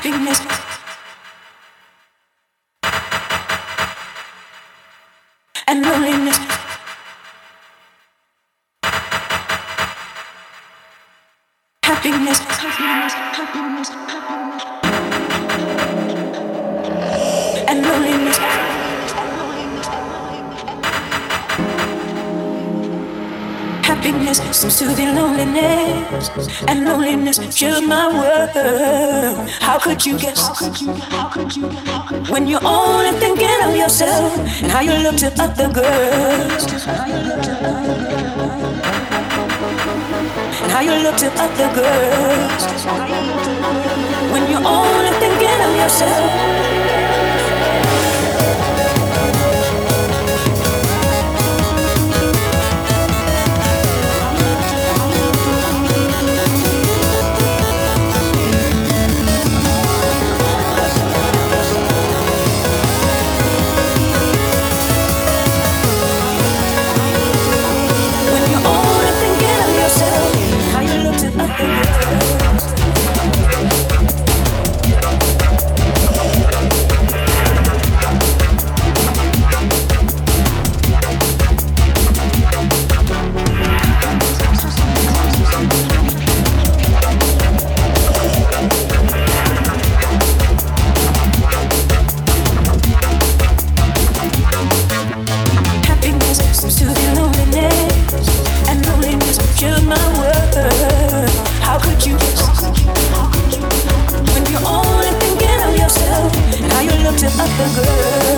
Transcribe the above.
happiness. And loneliness. Happiness, happiness, happiness, happiness. And loneliness. Seems to be loneliness, and loneliness fills my world. How could you guess? When you're only thinking of yourself and how you look to other girls, and how you look to other girls. the good.